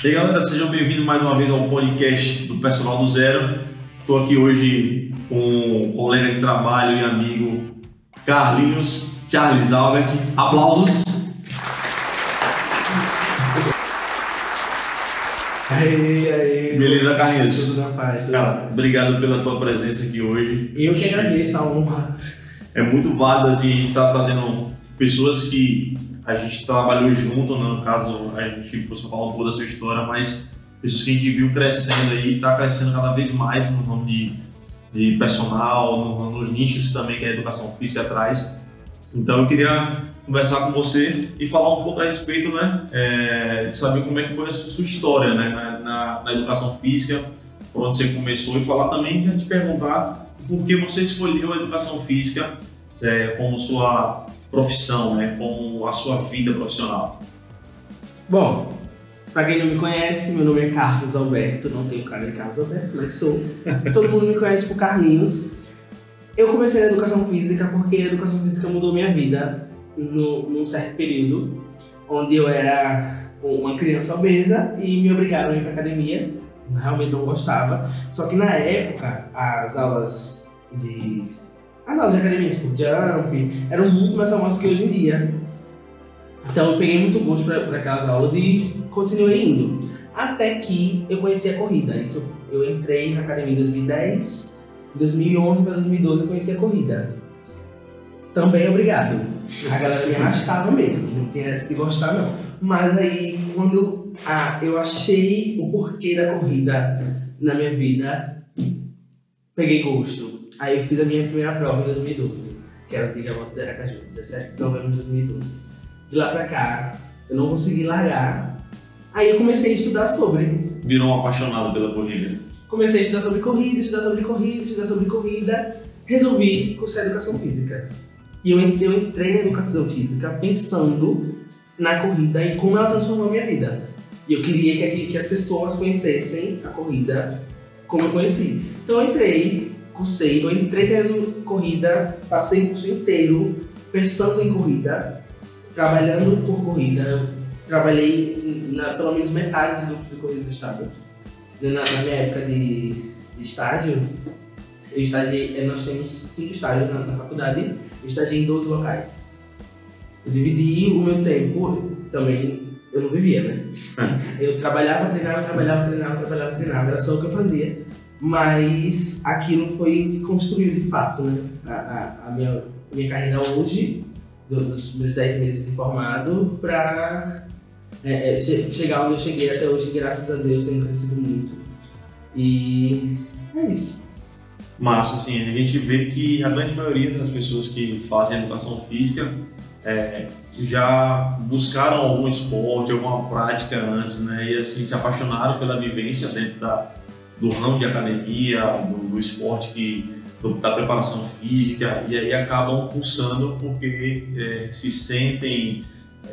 E aí, galera, sejam bem-vindos mais uma vez ao podcast do Personal do Zero. Estou aqui hoje com um colega de trabalho e amigo Carlinhos Charles Albert. Aplausos. Aí, aí. Beleza, Carlinhos? Tudo na paz. tudo Cara, paz. obrigado pela tua presença aqui hoje. Eu que agradeço a honra. É muito válido a gente estar trazendo pessoas que a gente trabalhou junto, né? no caso, a gente você falar um pouco da sua história, mas pessoas que a gente viu crescendo aí, está crescendo cada vez mais no ramo de, de personal, no- nos nichos também que a educação física traz. Então eu queria conversar com você e falar um pouco a respeito, né, é, de saber como é que foi a sua história, né, na, na- na educação física, por onde você começou e falar também, queria te perguntar por que você escolheu a educação física é, como sua profissão, né, como a sua vida profissional. Bom, pra quem não me conhece, meu nome é Carlos Alberto. Não tenho cara de Carlos Alberto, mas sou. Todo mundo me conhece por Carlinhos. Eu comecei na educação física porque a educação física mudou minha vida no, num certo período, onde eu era uma criança obesa e me obrigaram a ir pra academia. Realmente não gostava. Só que na época, as aulas de. As aulas de academia, tipo jump, eram muito mais famosas que hoje em dia. Então eu peguei muito gosto para aquelas aulas e continuei indo. Até que eu conheci a corrida. Isso eu entrei na academia em 2010, em 2011 para 2012 eu conheci a corrida. Também obrigado. A galera me arrastava mesmo, não tinha essa de gostar não. Mas aí quando eu achei o porquê da corrida na minha vida, peguei gosto. Aí eu fiz a minha primeira prova em 2012, que era o Antiga Moto de Aracaju, 17 de novembro de 2012 de lá pra cá, eu não consegui largar. Aí eu comecei a estudar sobre. Virou um apaixonado pela corrida. Comecei a estudar sobre corrida, estudar sobre corrida, estudar sobre corrida. Resolvi cursar educação física. E eu entrei na educação física pensando na corrida e como ela transformou a minha vida. E eu queria que, que as pessoas conhecessem a corrida como eu conheci. Então eu entrei, eu entrei querendo corrida, passei o curso inteiro pensando em corrida, trabalhando por corrida. Eu trabalhei na, pelo menos metade dos grupos de corrida do estado. Na, na minha época de, de estágio, eu estagiei, eh, nós temos cinco estágios na, na faculdade, eu estagiei em 12 locais. Eu dividi o meu tempo, também eu não vivia, né? Eu trabalhava, treinava, trabalhava, treinava, trabalhava, treinava, era só o que eu fazia. Mas aquilo foi construiu de fato, né? A, a, a minha, minha carreira hoje, do- dos meus 10 meses de formado, pra é, é, che- chegar onde eu cheguei até hoje, graças a Deus, tenho crescido muito. E é isso. Mas, assim, a gente vê que a grande maioria das pessoas que fazem educação física é, já buscaram algum esporte, alguma prática antes, né? E, assim, se apaixonaram pela vivência dentro da, do ramo de academia, do, do esporte, que, do- da preparação física, e aí acabam pulsando porque é, se sentem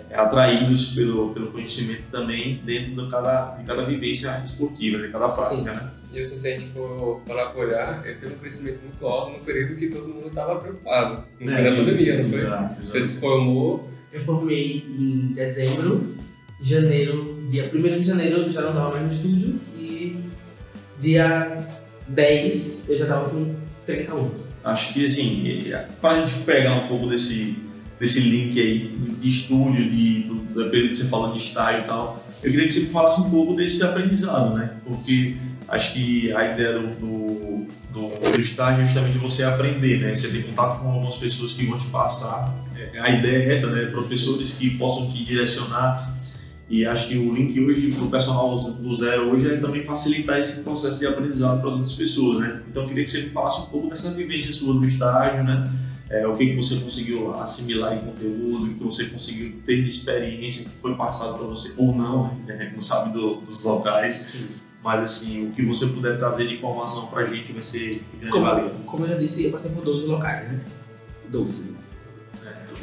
é, atraídos pelo, pelo conhecimento também dentro de cada, de cada vivência esportiva, de cada prática, né? E se a gente for parar pra olhar, ele teve um crescimento muito alto no período que todo mundo estava preocupado. No É, período da pandemia, não foi? Exato, Você exato. se formou, Eu formei em dezembro, janeiro, dia 1 de janeiro eu já não estava mais no estúdio dia 10 eu já estava com 30 alunos. Acho que assim, para a gente pegar um pouco desse, desse link aí de estúdio, de, do, que você falou de estágio e tal, eu queria que você falasse um pouco desse aprendizado, né? Porque acho que a ideia do, do, do, do estágio é justamente você aprender, né? Você ter contato com algumas pessoas que vão te passar. É, A ideia é essa, né? Professores que possam te direcionar. E acho que o link hoje para o personal do zero hoje é também facilitar esse processo de aprendizado para as outras pessoas, né? Então eu queria que você me falasse um pouco dessa vivência sua do estágio, né? É, o que, que você conseguiu assimilar em conteúdo, o que você conseguiu ter de experiência que foi passado para você ou não, né? Não sabe do- dos locais, mas assim, o que você puder trazer de informação para a gente vai ser de grande Como, valia. como eu já disse, eu passei por 12 locais, né? 12.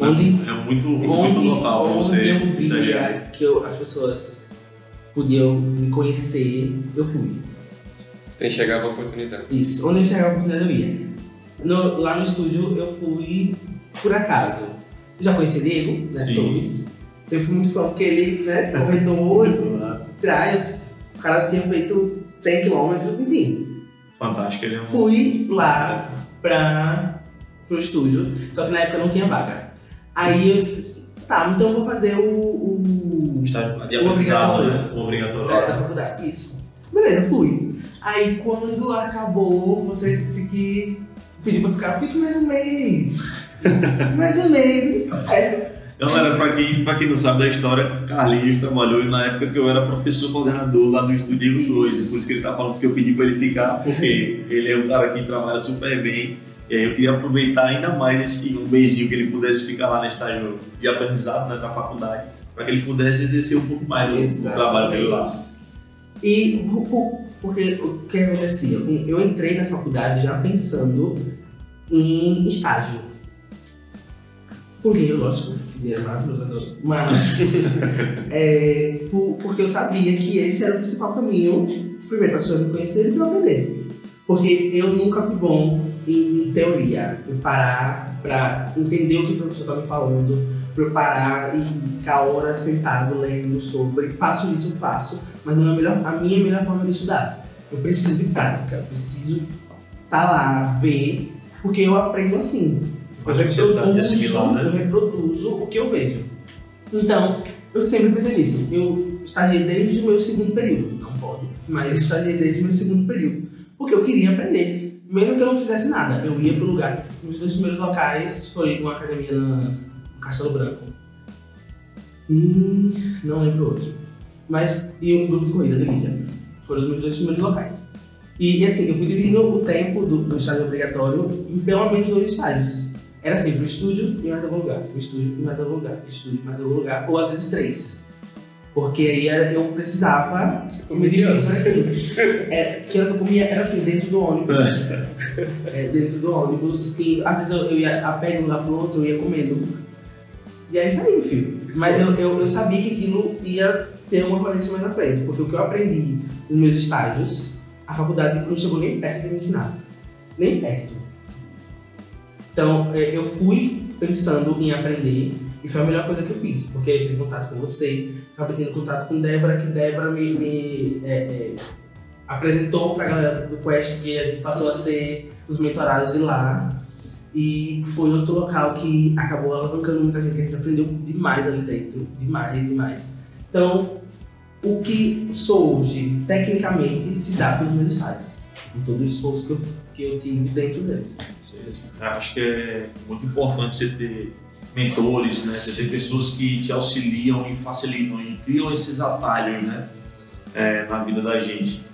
É, Onde- é muito, muito Onde, local para onde você eu via exagerar. que eu- as pessoas podiam me conhecer, eu fui. tem chegava a oportunidade. Isso, onde eu chegava a oportunidade eu ia. No- lá no estúdio eu fui por acaso. Eu já conheci Diego, né? Sim. Torres. Eu fui muito fã porque ele, né, corredor, trás, o cara tinha feito 100 km, enfim. Fantástico, ele é um. Fui lá pra, pro estúdio, só que na época não tinha vaga. Aí eu disse, tá, então eu vou fazer o, o Estágio de O aprendizado, né? O obrigatório. da, da faculdade. Isso. Beleza, fui. Aí quando acabou, você disse que pediu pra ficar, fique mais um mês. mais um mês. É, Galera, pra quem, pra quem não sabe da história, Carlinhos trabalhou na época que eu era professor coordenador lá do Estúdio 2, por isso que ele tá falando que eu pedi pra ele ficar, porque ele é um cara que trabalha super bem. E aí eu queria aproveitar ainda mais esse um mêsinho que ele pudesse ficar lá no estágio de aprendizado né, na faculdade, para que ele pudesse exercer um pouco mais do, do trabalho dele lá. E por- por- porque o que acontecia? Eu entrei na faculdade já pensando em estágio. Por dinheiro, lógico, dinheiro é maravilhoso. Mas é, por- porque eu sabia que esse era o principal caminho, primeiro para as pessoas me conhecerem e para aprender. Porque eu nunca fui bom em, em teoria, eu parar para entender o que o professor está me falando, para eu parar e ficar horas sentado lendo sobre. Faço isso, faço, mas não é a, melhor, a minha melhor forma de estudar. Eu preciso de prática, eu preciso estar lá, ver, porque eu aprendo assim. Eu de assimilar, né? eu reproduzo o que eu vejo. Então, eu sempre pensei nisso. Eu estagiei desde o meu segundo período, não pode, mas eu estagiei desde o meu segundo período, porque eu queria aprender. Mesmo que eu não fizesse nada, eu ia pro lugar. Os dois primeiros locais foi uma academia no Castelo Branco. E não lembro outro. Mas, e um grupo de corrida de mídia. Foram os meus dois primeiros locais. E assim, eu fui dividindo o tempo do, do estágio obrigatório em pelo menos dois estágios. Era sempre o estúdio e mais algum lugar, o estúdio e mais algum lugar, o estúdio e mais algum lugar, ou às vezes três. Porque aí era- eu precisava que anos? para aquilo. É, que eu comia era assim, dentro do ônibus. É, dentro do ônibus. E às vezes eu, eu ia a pé de um lugar pro outro, eu ia comendo. E é isso aí, filho. Mas eu, eu, eu sabia que aquilo ia ter uma valência mais na frente. Porque o que eu aprendi nos meus estágios, a faculdade não chegou nem perto de me ensinar. Nem perto. Então, é, eu fui pensando em aprender e foi a melhor coisa que eu fiz, porque eu tive contato com você, acabei tendo contato com Débora, que Débora me, me, é, é, apresentou pra galera do Quest, que a gente passou a ser os mentorados de lá. E foi outro local que acabou alavancando muita gente, que a gente aprendeu demais ali dentro, demais, demais. Então, o que sou hoje, tecnicamente, se dá pelos meus estágios, com todo o esforço que eu, que eu tive dentro deles. Sim. Eu Acho que é muito importante você ter mentores, né? Você ter pessoas que te auxiliam e facilitam e criam esses atalhos, né? É, na vida da gente.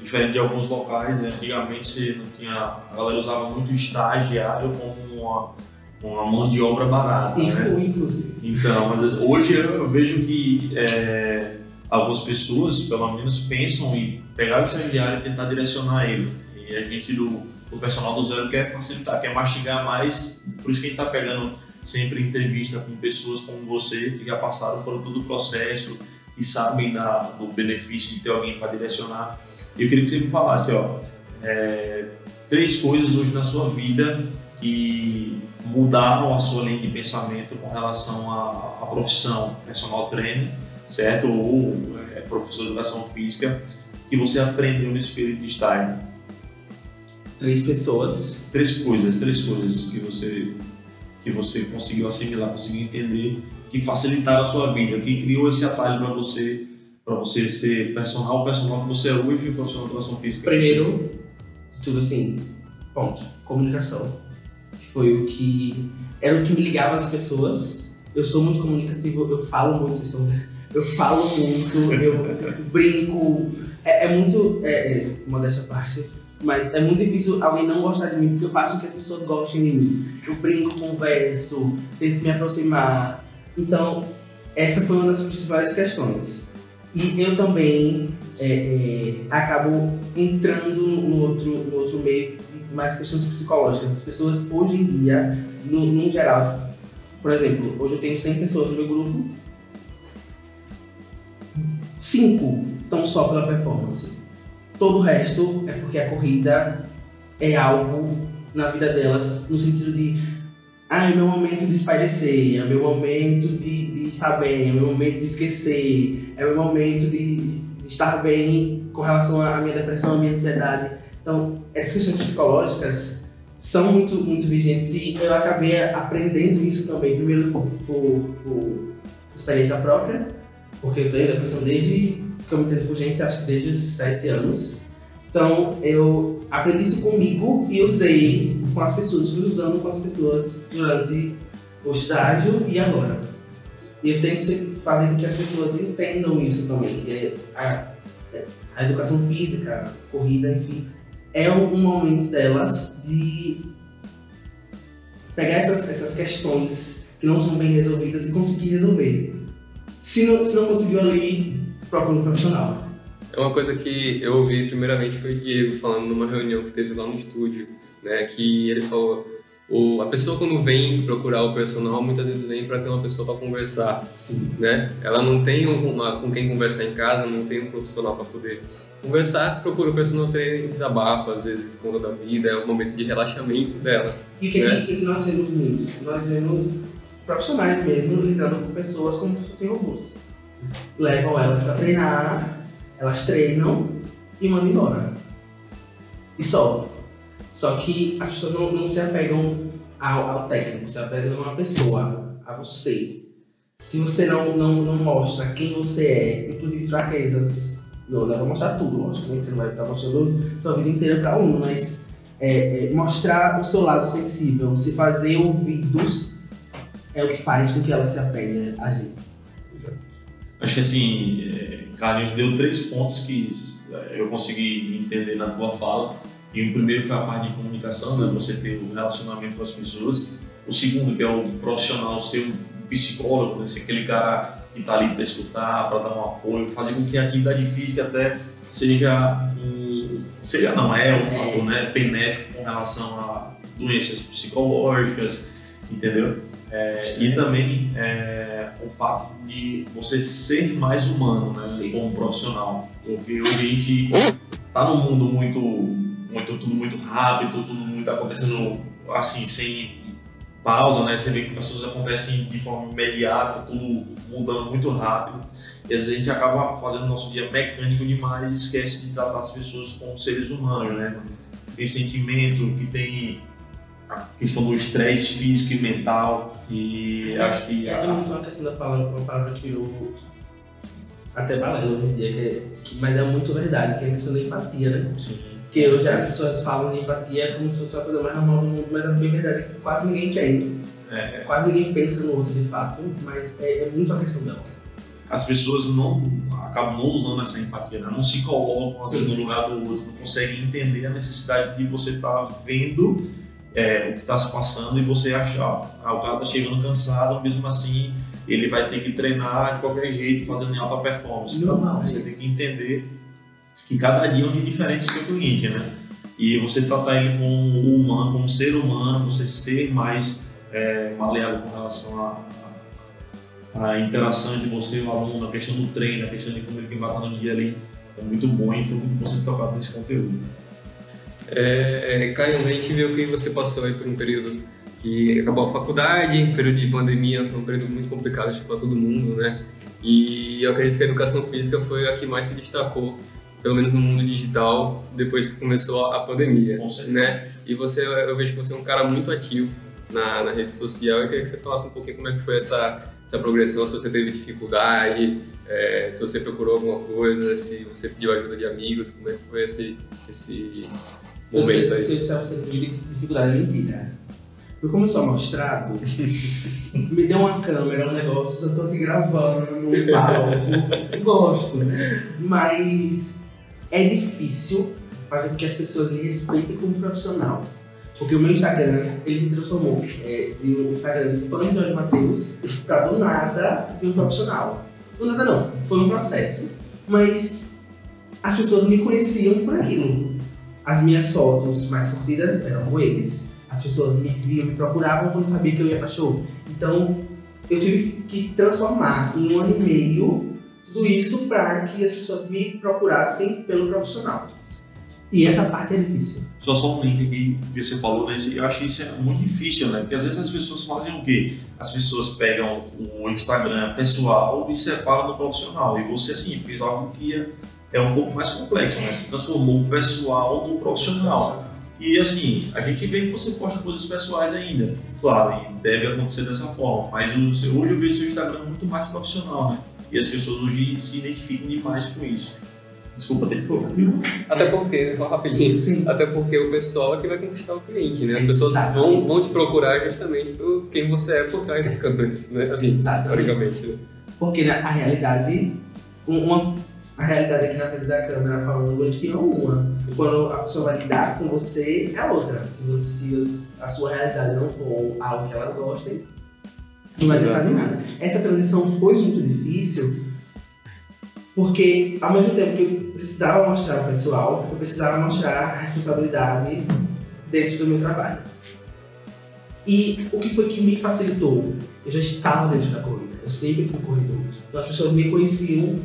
Diferente de alguns locais, né, antigamente você não tinha. A galera usava muito estagiário como uma, uma mão de obra barata, E né? fui, inclusive. Então, mas hoje eu vejo que é, algumas pessoas, pelo menos, pensam em pegar o estagiário e tentar direcionar ele. E a gente do, do personal do zero quer facilitar, quer mastigar mais. Por isso que a gente está pegando sempre entrevista com pessoas como você, que já passaram por todo o processo e sabem da, do benefício de ter alguém para direcionar. Eu queria que você me falasse, ó, é, três coisas hoje na sua vida que mudaram a sua linha de pensamento com relação à, à profissão personal trainer, certo? Ou é, professor de educação física, que você aprendeu nesse período de estágio. Três pessoas. Três coisas, três coisas que você que você conseguiu assimilar, conseguiu entender, que facilitaram a sua vida, que criou esse atalho para você, para você ser personal, o personal que você é hoje e o profissional de educação física. Primeiro, tudo assim, ponto, comunicação. Foi o que. Era o que me ligava às pessoas. Eu sou muito comunicativo, eu falo muito, vocês estão vendo? Eu falo muito, eu brinco. É, é muito. É, é, modéstia à parte. Mas é muito difícil alguém não gostar de mim, porque eu faço com que as pessoas gostem de mim. Eu brinco, converso, tento me aproximar. Então, essa foi uma das principais questões. E eu também é, é, acabo entrando no outro, no outro meio de mais questões psicológicas. As pessoas, hoje em dia, no, no geral, por exemplo, hoje eu tenho 100 pessoas no meu grupo, 5 estão só pela performance. Todo o resto é porque a corrida é algo na vida delas, no sentido de ah, é meu momento de espairecer, é meu momento de, de estar bem, é meu momento de esquecer, é meu momento de, de estar bem com relação à minha depressão, à minha ansiedade. Então, essas questões psicológicas são muito, muito vigentes e eu acabei aprendendo isso também, primeiro por, por, por experiência própria, porque eu tenho depressão desde que eu me entendo por gente, acho que desde os 7 anos. Então, eu aprendi isso comigo e usei com as pessoas, fui usando com as pessoas durante o estágio e agora. E eu tenho que fazer com que as pessoas entendam isso também, que a, a educação física, a corrida, enfim, é um, um, momento delas de pegar essas, essas questões que não são bem resolvidas e conseguir resolver. Se não, se não conseguiu ali, procura um profissional. É uma coisa que eu ouvi primeiramente foi o Diego falando numa reunião que teve lá no estúdio, né, que ele falou o, a pessoa quando vem procurar o personal, muitas vezes vem para ter uma pessoa para conversar, Sim. né? Ela não tem uma, com quem conversar em casa, não tem um profissional para poder conversar, procura o personal trainer desabafo, às vezes conta da vida, é um momento de relaxamento dela. E o que, né? que, que nós vemos muito? Nós vemos profissionais mesmo lidando com pessoas como se fossem robôs. Levam elas para treinar, elas treinam e mandam embora. E só. Só que as pessoas não, não se apegam ao, ao, técnico, se apegam a uma pessoa, a você. Se você não, não, não mostra quem você é, inclusive fraquezas, não, não vai mostrar tudo, lógico, né? você não vai estar mostrando sua vida inteira para um, mas é, é, mostrar o seu lado sensível, se fazer ouvidos é o que faz com que ela se apegue a gente. Acho que assim, Carlinhos deu três pontos que eu consegui entender na tua fala e o primeiro foi a parte de comunicação, né? você ter o relacionamento com as pessoas. O segundo, que é o profissional ser um psicólogo, né? ser aquele cara que está ali para escutar, para dar um apoio, fazer com que a atividade física até seja um, seja não é um fator né, benéfico com relação a doenças psicológicas, entendeu? É, e também é, o fato de você ser mais humano, né, como profissional, porque hoje a gente está num mundo muito muito, tudo muito rápido, tudo muito acontecendo assim, sem pausa, né? Você vê que as coisas acontecem de forma imediata, tudo mudando muito rápido. E às vezes a gente acaba fazendo nosso dia mecânico demais e esquece de tratar as pessoas como seres humanos, né? Que tem sentimento, que tem a questão do estresse físico e mental. E acho que. É, não uma questão da palavra, uma palavra que eu até balelo hoje em dia, que é, mas é muito verdade, que é a questão da empatia, né? Sim. Porque hoje as pessoas falam de empatia como se fosse a coisa mais normal do mundo, mas a bem verdade é que quase ninguém tem. É. Quase ninguém pensa no outro de fato, mas é, é muito a questão dela. As pessoas não acabam não usando essa empatia, né? não se colocam às vezes, no lugar do outro, não conseguem entender a necessidade de você estar tá vendo é, o que está se passando e você achar, ah, o cara está chegando cansado, mesmo assim ele vai ter que treinar de qualquer jeito, fazendo em alta performance. Então, você tem que entender que cada dia é um dia diferente do seu cliente, né? E você tratar ele como humano, como ser humano, você ser mais é, maleável com relação à, interação entre você e o aluno, a questão do treino, a questão de como ele vai estar no dia ali, é muito bom e foi muito bom você tocar nesse conteúdo. É, Caio, a gente viu que você passou aí por um período que acabou a faculdade, período de pandemia, foi um período muito complicado para todo mundo, né? E eu acredito que a educação física foi a que mais se destacou pelo menos no mundo digital, depois que começou a pandemia, né? E você, eu vejo que você é um cara muito ativo na, na rede social. Eu queria que você falasse um pouquinho como é que foi essa, essa progressão, se você teve dificuldade, é, se você procurou alguma coisa, se você pediu ajuda de amigos, como é que foi esse, esse momento aí? Se eu disser você teve dificuldade, mentira. Porque como eu sou mostrado, me deu uma câmera, um negócio, eu tô aqui gravando num palco, gosto, né? Mas é difícil fazer com que as pessoas me respeitem como profissional. Porque o meu Instagram, ele se transformou é, de um Instagram de fã de Jorge Matheus para do nada de um profissional. Do nada não, foi um processo. Mas as pessoas me conheciam por aquilo. As minhas fotos mais curtidas eram eles. As pessoas me viam, me procuravam quando sabiam que eu ia para show. Então, eu tive que transformar em um ano e meio tudo isso para que as pessoas me procurassem pelo profissional. E essa parte é difícil. Só só um link que você falou, né? Eu acho isso é muito difícil, né? Porque às vezes as pessoas fazem o quê? As pessoas pegam o Instagram pessoal e separam do profissional. E você, assim, fez algo que ia é um pouco mais complexo, mas você transformou o pessoal no profissional. E assim, a gente vê que você posta coisas pessoais ainda, claro, e deve acontecer dessa forma, mas o seu, hoje eu vejo seu Instagram muito mais profissional, né? E as pessoas hoje se identificam demais com isso. Desculpa ter interrompido. Até porque, só rapidinho, Sim. até porque o pessoal é que vai conquistar o cliente, né? As pessoas vão, Exatamente. vão te procurar justamente por quem você é por trás das câmeras, né? Assim, Exatamente. teoricamente. Porque a realidade, um- uma, a realidade aqui na frente da câmera falando bonitinho é uma. Quando a pessoa vai lidar com você é outra. Se, você- se a sua realidade não for algo que elas gostem, não vai adiantar de nada. Essa transição foi muito difícil porque ao mesmo tempo que eu precisava mostrar ao pessoal, eu precisava mostrar a responsabilidade dentro do meu trabalho. E o que foi que me facilitou? Eu já estava dentro da corrida, eu sempre fui corredor. Então as pessoas me conheciam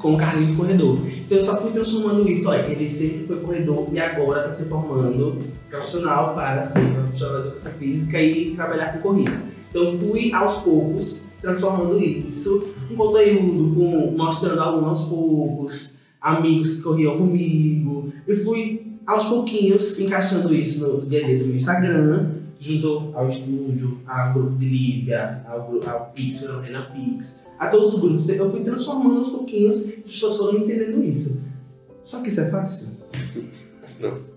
como Carlinhos Corredor. Então eu só fui transformando isso, olha, ele sempre foi corredor e agora está se formando profissional para ser profissional de educação física e trabalhar com corrida. Então fui aos poucos transformando isso um conteúdo, com, mostrando alunos aos poucos, amigos que corriam comigo. Eu fui aos pouquinhos encaixando isso no dia a dia do meu Instagram, junto ao estúdio, ao grupo de Lívia, ao, ao Pix, ao Renan Pix, a todos os grupos. Eu fui transformando aos pouquinhos, as pessoas foram entendendo isso. Só que isso é fácil? Não.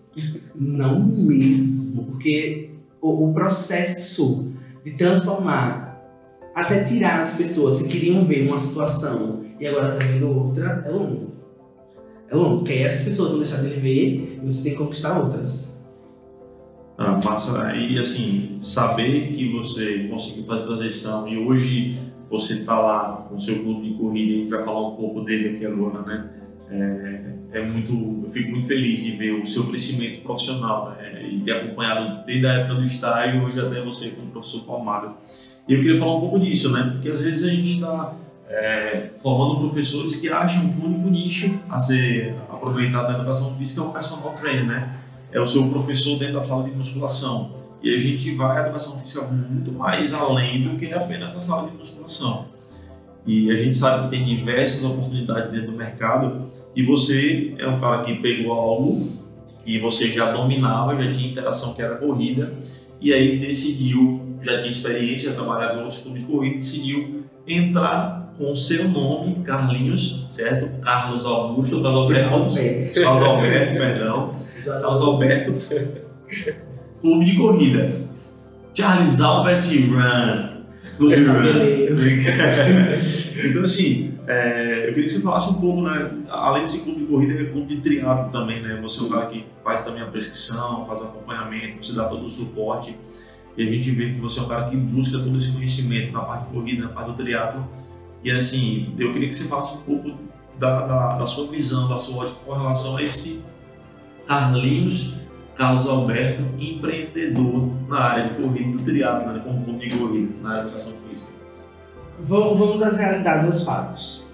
Não mesmo, porque o, o processo de transformar, até tirar as pessoas que queriam ver uma situação e agora tá vendo outra, é longo. É longo, porque aí essas pessoas vão deixar de lhe ver e você tem que conquistar outras. Ah, massa. E assim, saber que você conseguiu fazer a transição e hoje você está lá com o seu clube de corrida a gente vai falar um pouco dele aqui agora, né? É, é muito, eu fico muito feliz de ver o seu crescimento profissional né? e ter acompanhado desde a época do estágio hoje até você como professor formado. E eu queria falar um pouco disso, né? Porque às vezes a gente está é, formando professores que acham que o único nicho a ser aproveitado na educação física é o personal trainer, né? é o seu professor dentro da sala de musculação. E a gente vai à educação física muito mais além do que apenas a sala de musculação. E a gente sabe que tem diversas oportunidades dentro do mercado e você é um cara que pegou algo que você já dominava, já tinha interação que era corrida e aí decidiu, já tinha experiência, já trabalhava em outros clubes de corrida, decidiu entrar com o seu nome, Carlinhos, certo? Carlos Augusto, Carlos Alberto, Carlos Alberto, perdão. Carlos Alberto, clube de corrida. Charles Albert Run, clube Run. então, assim, é, eu queria que você falasse um pouco, né? Além desse clube de corrida, é clube de triatlo também, né? Você é um cara que faz também a prescrição, faz o acompanhamento, você dá todo o suporte. E a gente vê que você é um cara que busca todo esse conhecimento na parte de corrida, na parte do triatlo. E assim, eu queria que você falasse um pouco da, da, da sua visão, da sua ótica com relação a esse Carlinhos Carlos Alberto, empreendedor na área de corrida do triatlo, né, como clube de corrida, na área de educação física. Vamos às realidades, aos fatos.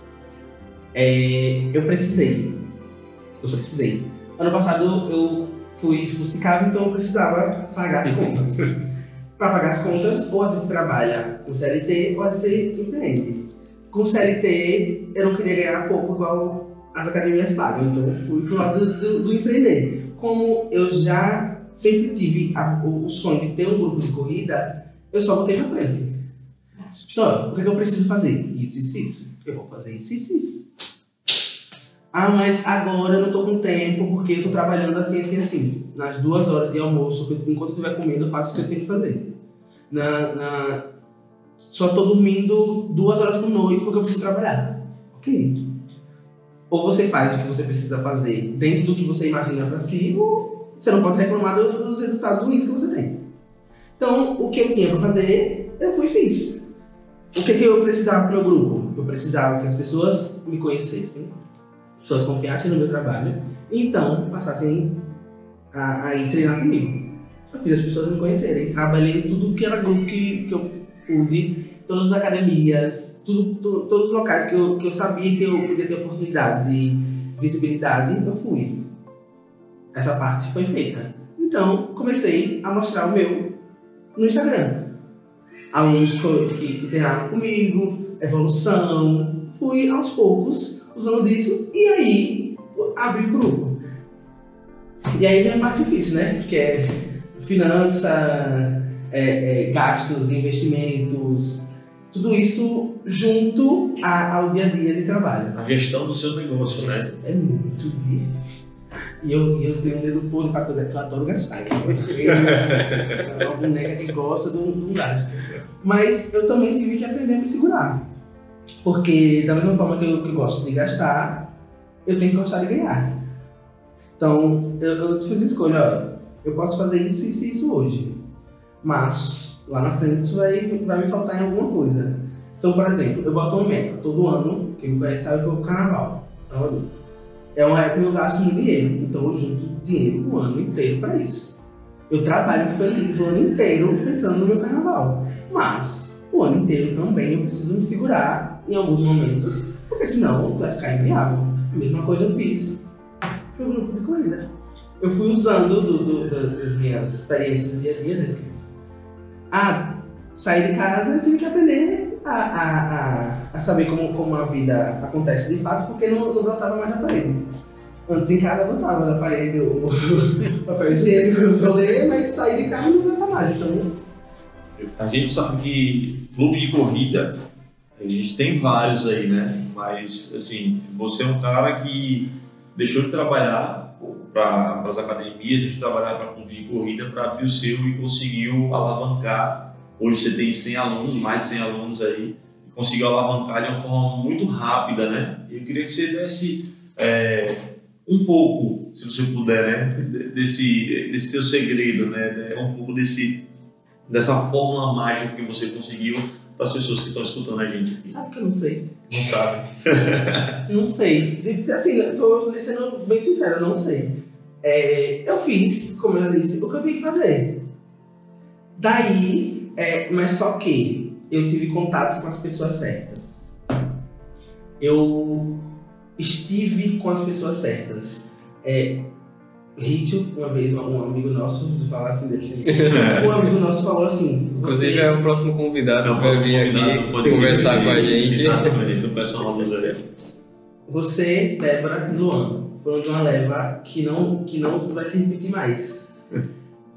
É, eu precisei. Eu precisei. Ano passado eu fui expulso de casa, então eu precisava pagar as contas. Para pagar as contas, ou a gente trabalha com CLT, ou a gente empreende. Com CLT, eu não queria ganhar pouco igual as academias pagam, então eu fui pro lado do, do- do empreender. Como eu já sempre tive a- o, o sonho de ter um grupo de corrida, eu só botei pra frente. Só, o que, é que eu preciso fazer? Isso, isso, isso. Eu vou fazer isso, isso, isso. Ah, mas agora eu não tô com tempo porque eu tô trabalhando assim, assim, assim. Nas duas horas de almoço, enquanto eu estiver comendo, eu faço o que eu tenho que fazer. Na, na... Só tô dormindo duas horas por noite porque eu preciso trabalhar. Ok. Ou você faz o que você precisa fazer dentro do que você imagina para si, ou você não pode reclamar do- dos resultados ruins que você tem. Então, o que eu tinha para fazer, eu fui e fiz. O que, que eu precisava para o grupo? Eu precisava que as pessoas me conhecessem, as pessoas confiassem no meu trabalho, e então passassem a, a ir treinar comigo. Eu fiz as pessoas me conhecerem, trabalhei tudo que era grupo que, que eu pude, todas as academias, tudo, tu- todos os locais que eu, que eu sabia que eu podia ter oportunidades e visibilidade, eu fui. Essa parte foi feita. Então, comecei a mostrar o meu no Instagram. Alunos que, que, que treinaram comigo, evolução. Fui aos poucos, usando disso, e aí abri o grupo. E aí vem a parte difícil, né? Que é finança, é, é, gastos, investimentos, tudo isso junto a, ao dia a dia de trabalho. A gestão do seu negócio, né? É muito difícil. E eu, eu tenho um dedo podre pra coisa que eu adoro gastar. Eu sou uma boneca que gosta do, do gasto. Mas eu também tive que aprender a me segurar. Porque da mesma forma que eu, que eu gosto de gastar, eu tenho que gostar de ganhar. Então, eu, eu fiz a escolha, olha, eu posso fazer isso e isso, isso hoje. Mas lá na frente isso vai, vai me faltar em alguma coisa. Então, por exemplo, eu boto uma meta todo ano, quem me conhece sabe que vou pro carnaval. É uma época que eu gasto muito dinheiro, então eu junto dinheiro o ano inteiro para isso. Eu trabalho feliz o ano inteiro pensando no meu carnaval. Mas o ano inteiro também eu preciso me segurar em alguns momentos, porque senão vai ficar inviável. A mesma coisa eu fiz pro grupo de corrida. Eu fui usando do, do, do, das minhas experiências do dia a dia, né? Ah, sair de casa eu tive que aprender a, a, a, a saber como, como a vida acontece de fato, porque não, não brotava mais na parede. Antes em casa brotava na parede o, papel higiênico, o mas sair de casa não brota mais. Então, A gente sabe que clube de corrida, a gente tem vários aí, né? Mas, assim, você é um cara que deixou de trabalhar para as academias, deixou de trabalhar para clube de corrida para abrir o seu e conseguiu alavancar. Hoje você tem 100 alunos, mais de 100 alunos aí, e conseguiu alavancar de uma forma muito rápida, né? Eu queria que você desse é, um pouco, se você puder, né? de- Desse, desse seu segredo, né? Um pouco desse, dessa fórmula mágica que você conseguiu para as pessoas que estão escutando a gente. sabe que eu não sei. Não sabe? Não sei. Assim, eu lhe sendo bem sincero, eu não sei. É, eu fiz, como eu disse, o que eu tinha que fazer. Daí, é, mas só que eu tive contato com as pessoas certas. Eu estive com as pessoas certas. É, Rítio, uma vez, um amigo nosso, vou falar assim dele sempre. Um amigo nosso falou assim. Inclusive você- é o próximo convidado É próximo vir aqui conversar com a gente. Exatamente, do personal do Zé. Você, Débora e Luan foram de uma leva que não, que não vai se repetir mais.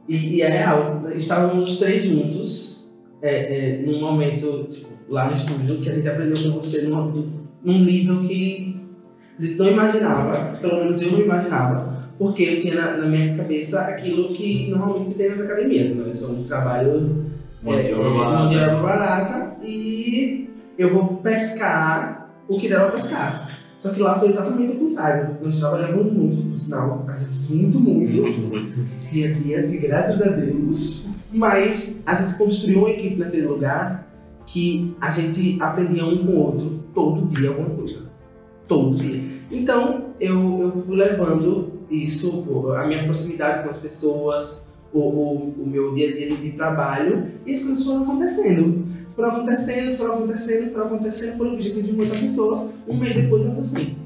E, e é real, estávamos os três juntos é, é, num momento tipo, lá no estúdio que a gente aprendeu com você num, num nível que a gente não imaginava, pelo menos eu não imaginava, porque eu tinha na, na minha cabeça aquilo que normalmente se tem nas academias. Nós somos trabalho Mão de é, obra é, barata. mão de obra barata e eu vou pescar o que der pra pescar. Só que lá foi exatamente o contrário. Nós trabalhamos muito, por sinal, às vezes muito, muito. Muito, muito. Tinha dias que, graças a Deus, mas a gente construiu uma equipe naquele lugar que a gente aprendia um com o outro todo dia alguma coisa. Todo dia. Então, eu, eu fui levando isso, a minha proximidade com as pessoas, o, o, o meu dia a dia de trabalho, e as coisas foram acontecendo. Foram acontecendo, foram acontecendo, foram acontecendo por objetivos de muitas pessoas. Um mês depois eu tô assim.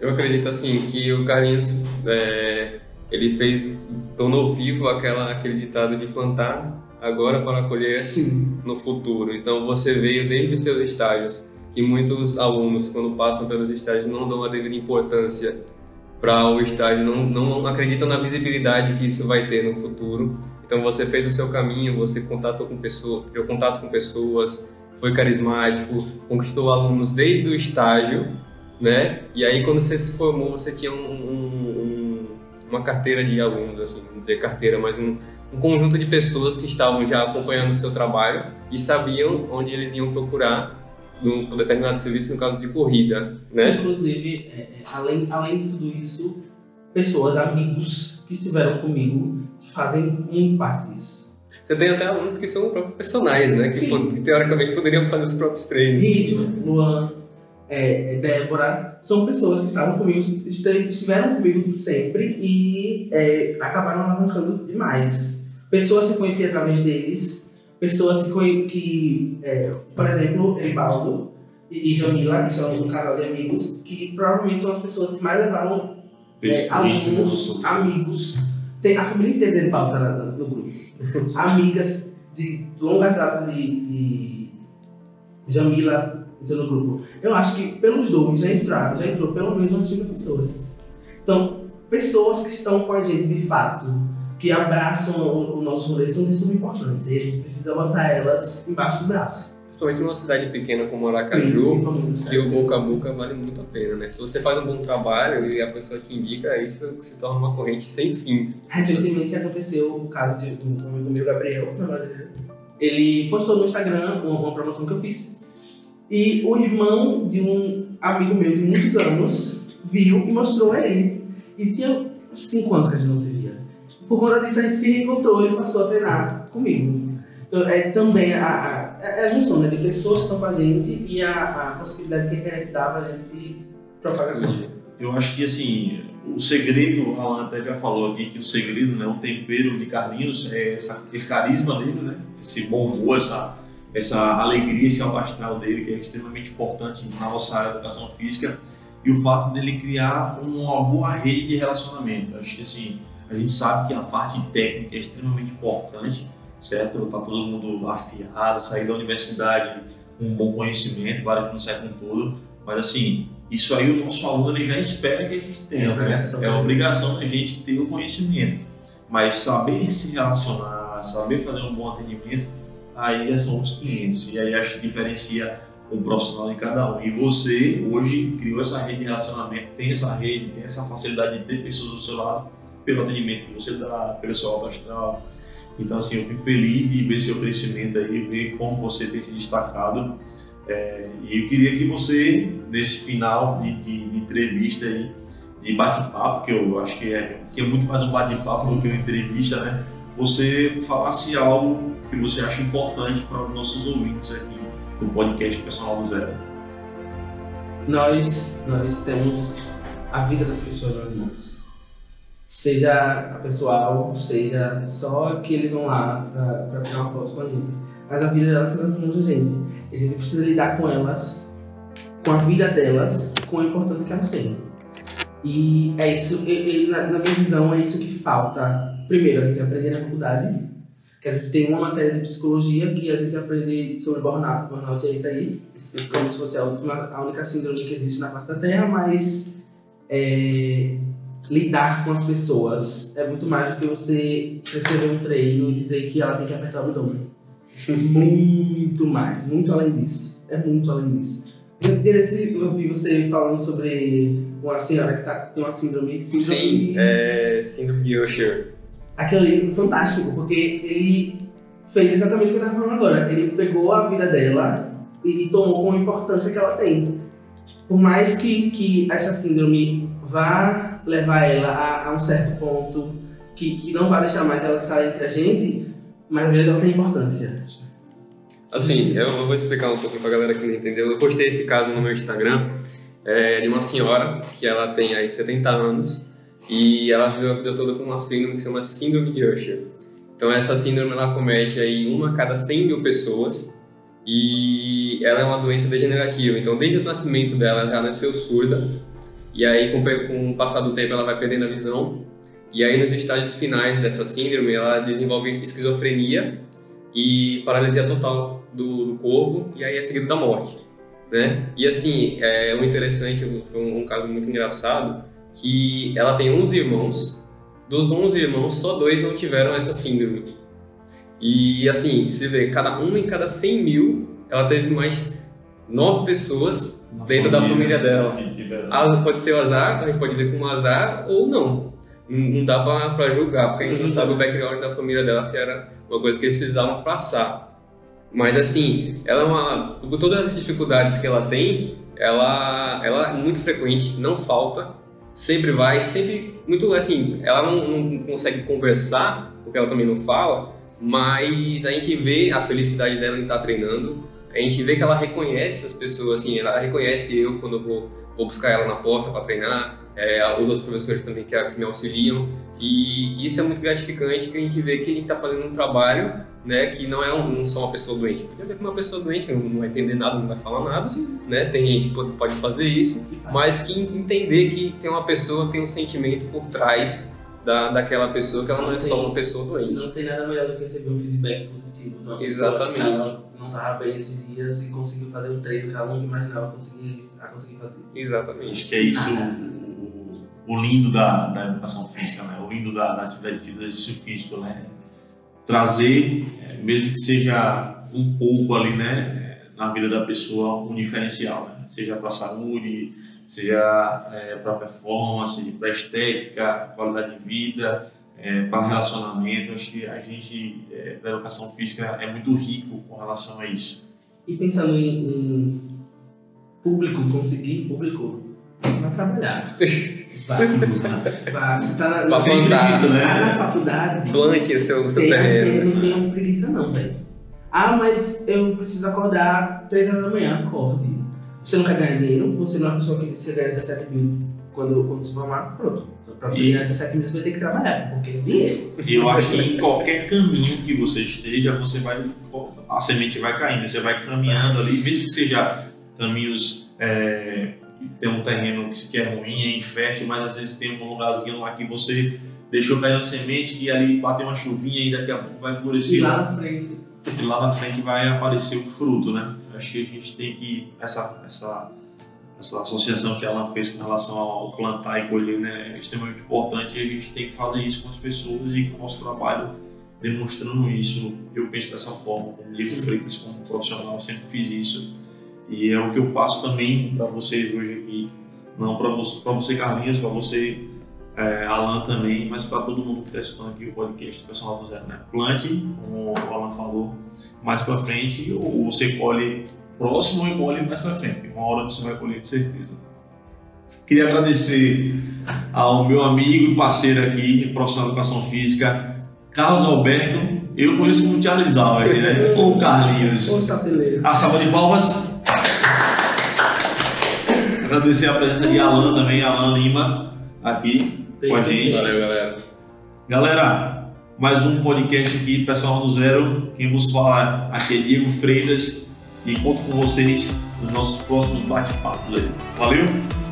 Eu acredito assim que o Carlinhos é, ele fez tornou vivo aquela aquele ditado de plantar agora para colher Sim. no futuro. Então você veio desde os seus estágios e muitos alunos quando passam pelos estágios não dão a devida importância para o estágio, não, não acreditam na visibilidade que isso vai ter no futuro. Então você fez o seu caminho, você contatou com pessoas, criou contato com pessoas, foi carismático, conquistou alunos desde o estágio, né? E aí quando você se formou, você tinha um- um- um- uma carteira de alunos, assim, vamos dizer carteira, mas um, um conjunto de pessoas que estavam já acompanhando o seu trabalho e sabiam onde eles iam procurar num um determinado serviço, no caso de corrida, né? Inclusive, é, é, além, além de tudo isso, pessoas, amigos que estiveram comigo, que fazem muito parte disso. Você tem até alunos que são próprios personagens, né? Que, que teoricamente poderiam fazer os próprios treinos. Rítio, Luan, é, Débora, são pessoas que estavam comigo, estiveram comigo sempre e é, acabaram alavancando demais. Pessoas que eu conheci através deles, pessoas que, que é, por exemplo, Eribaldo e, Jamila, que são um casal de amigos, que provavelmente são as pessoas que mais levaram é, alunos, amigos, tem a família inteira dele pauta na- no grupo. Amigas de longas datas de, de Jamila, entrou no grupo. Eu acho que pelos dois já entraram, já entrou pelo menos umas 50 pessoas. Então, pessoas que estão com a gente de fato, que abraçam o, o nosso rolê, são de suma importância. E a gente precisa botar elas embaixo do braço. Principalmente numa cidade pequena como Aracaju, que o sabe? boca a boca vale muito a pena, né? Se você faz um bom trabalho e a pessoa te indica, isso se torna uma corrente sem fim. Recentemente aconteceu o caso de um amigo meu, Gabriel, ele postou no Instagram uma, uma promoção que eu fiz. E o irmão de um amigo meu de muitos anos viu e mostrou a ele. E tinha 5 anos que a gente não se via. Por conta disso, a gente se reencontrou e passou a treinar comigo. Então, é também a, a, é a junção né, de pessoas que estão com a gente e a, a possibilidade que a internet dá pra gente de propagação. Eu acho que assim, o segredo, o Alan até já falou aqui que o segredo, né, o tempero de Carlinhos é essa, esse carisma dele, né? Esse bom humor, essa, essa alegria, esse alto dele, que é extremamente importante na nossa área de educação física, e o fato dele criar uma boa rede de relacionamento. Eu Acho que assim, a gente sabe que a parte técnica é extremamente importante, certo? Tá todo mundo afiado, sair da universidade com um bom conhecimento, claro que não sai com tudo, mas assim, isso aí o nosso aluno já espera que a gente tenha, É né? É né? obrigação da gente ter o conhecimento. Mas saber se relacionar, saber fazer um bom atendimento, aí são os 500. E aí acho que diferencia um profissional de cada um. E você hoje criou essa rede de relacionamento, tem essa rede, tem essa facilidade de ter pessoas do seu lado pelo atendimento que você dá, pelo seu alto astral. Então, assim, eu fico feliz de ver seu crescimento aí, ver como você tem se destacado. É, e eu queria que você, nesse final de, de- de entrevista aí, de bate-papo, que eu acho que é, que é muito mais um bate-papo do que uma entrevista, né? Você falasse algo que você acha importante para os nossos ouvintes aqui do podcast Personal do Zero. Nós, nós temos a vida das pessoas nas mãos. Seja a pessoal, seja só que eles vão lá para tirar uma foto com a gente. Mas a vida delas mãos da gente. A gente precisa lidar com elas, com a vida delas, com a importância que elas têm. E é isso, na, na minha visão, é isso que falta. Primeiro, a gente aprender na faculdade, que a gente tem uma matéria de psicologia que a gente aprende sobre burnout. Burnout é isso aí, como se fosse a, última, a única síndrome que existe na face da Terra, mas é, lidar com as pessoas é muito mais do que você prescrever um treino e dizer que ela tem que apertar o abdômen. muito mais, muito além disso. É muito além disso. Eu, vi você falando sobre uma senhora que tá, tem uma síndrome. síndrome Sim, é síndrome de Usher. Ali é fantástico, porque ele fez exatamente o que eu estava falando agora. Ele pegou a vida dela e, e tomou com a importância que ela tem. Por mais que, que essa síndrome vá levar ela a, a um certo ponto que, que não vai deixar mais ela estar entre a gente, mas a vida dela tem importância. Assim, eu vou explicar um pouco pra galera que não entendeu. Eu postei esse caso no meu Instagram é, de uma senhora que ela tem aí 70 anos e ela viveu a vida toda com uma síndrome que se chama Síndrome de Usher. Então essa síndrome ela comete aí uma a cada 100 mil pessoas e ela é uma doença degenerativa. Então desde o nascimento dela ela nasceu surda e aí com, com o passar do tempo ela vai perdendo a visão e aí nos estágios finais dessa síndrome ela desenvolve esquizofrenia e paralisia total do, do corpo e aí é seguido da morte, né? E assim, é o interessante, foi um, um caso muito engraçado, que ela tem 11 irmãos, dos 11 irmãos, só dois não tiveram essa síndrome. E assim, você vê, cada um em cada 100 mil, ela teve mais nove pessoas dentro da família dela. Ah, pode ser o azar, a gente pode ver como azar ou não. Não não dá pra, pra julgar, porque a gente não sabe o background da família dela, se era uma coisa que eles precisavam passar. Mas assim, ela é uma. Com todas as dificuldades que ela tem, ela, ela é muito frequente, não falta, sempre vai, sempre. Muito assim, ela não, não consegue conversar, porque ela também não fala, mas a gente vê a felicidade dela em estar treinando, a gente vê que ela reconhece as pessoas, assim, ela reconhece eu quando eu vou, vou buscar ela na porta para treinar, é, os outros professores também que, que me auxiliam, e isso é muito gratificante que a gente vê que a gente está fazendo um trabalho né, que não é um, só uma pessoa doente. Podia ver que uma pessoa doente não não vai entender nada, não vai falar nada, né? Tem gente que pode, pode fazer isso, mas que entender que tem uma pessoa, tem um sentimento por trás da, daquela pessoa, que ela não, Não é só tem. uma pessoa doente. Não tem nada melhor do que receber um feedback positivo uma Exatamente. que ela não estava bem esses dias e conseguiu fazer um treino que ela nunca imaginava conseguir, a conseguir fazer. Exatamente. Acho que é isso o, o lindo da, da educação física, né? O lindo da, da atividade física, do exercício físico, né? Trazer, eh, mesmo que seja um pouco ali, né? eh, Na vida da pessoa, um diferencial, né? Seja para a saúde, seja para performance, para estética, qualidade de vida, para relacionamento. Acho que a gente, eh, da educação física, é muito rico com relação a isso. E pensando em, em público, conseguir público, vai trabalhar. Vai, vai. Você tá na, plantar, tá né? na faculdade, Plante seu, seu tem, terreno. não tenho preguiça não, velho. Ah, mas eu preciso acordar 3 horas da manhã, acorde. Você não quer ganhar dinheiro, você não é uma pessoa que você ganha 17 mil quando, quando se formar, pronto. Pra você E- ganhar 17 mil, você vai ter que trabalhar, porque é dinheiro. E eu acho que em qualquer caminho que você esteja, você vai a semente vai caindo, você vai caminhando ali, mesmo que seja caminhos é, que tem um terreno que que é ruim, é infértil, mas às vezes tem um lugarzinho lá que você deixou cair uma semente e ali bateu uma chuvinha e daqui a pouco vai E florescer lá na frente, e lá na frente vai aparecer o fruto, né? Acho que a gente tem que essa essa essa associação que ela fez com relação ao plantar e colher, né, é extremamente importante e a gente tem que fazer isso com as pessoas e com o nosso trabalho demonstrando isso. Eu penso dessa forma, como Diego Freitas, como profissional, sempre fiz isso e é o que eu passo também para vocês hoje aqui, não para você, você Carlinhos, para você é, Alan também, mas para todo mundo que está escutando aqui o podcast do Personal do Zero, né? Plante, como o Alan falou, mais para frente, ou você colhe próximo ou colhe mais para frente. Uma hora você vai colher de certeza. Queria agradecer ao meu amigo e parceiro aqui, profissional de educação física, Carlos Alberto. Eu conheço como Charles Alves, né? Ou Carlinhos. A salva de palmas. Agradecer a presença de Alan também, Alan Lima, aqui com a gente. Valeu, galera. Galera, mais um podcast aqui, Pessoal do Zero. Quem vos fala aqui é Diego Freitas e conto com vocês nos nossos próximos bate-papos aí. Valeu?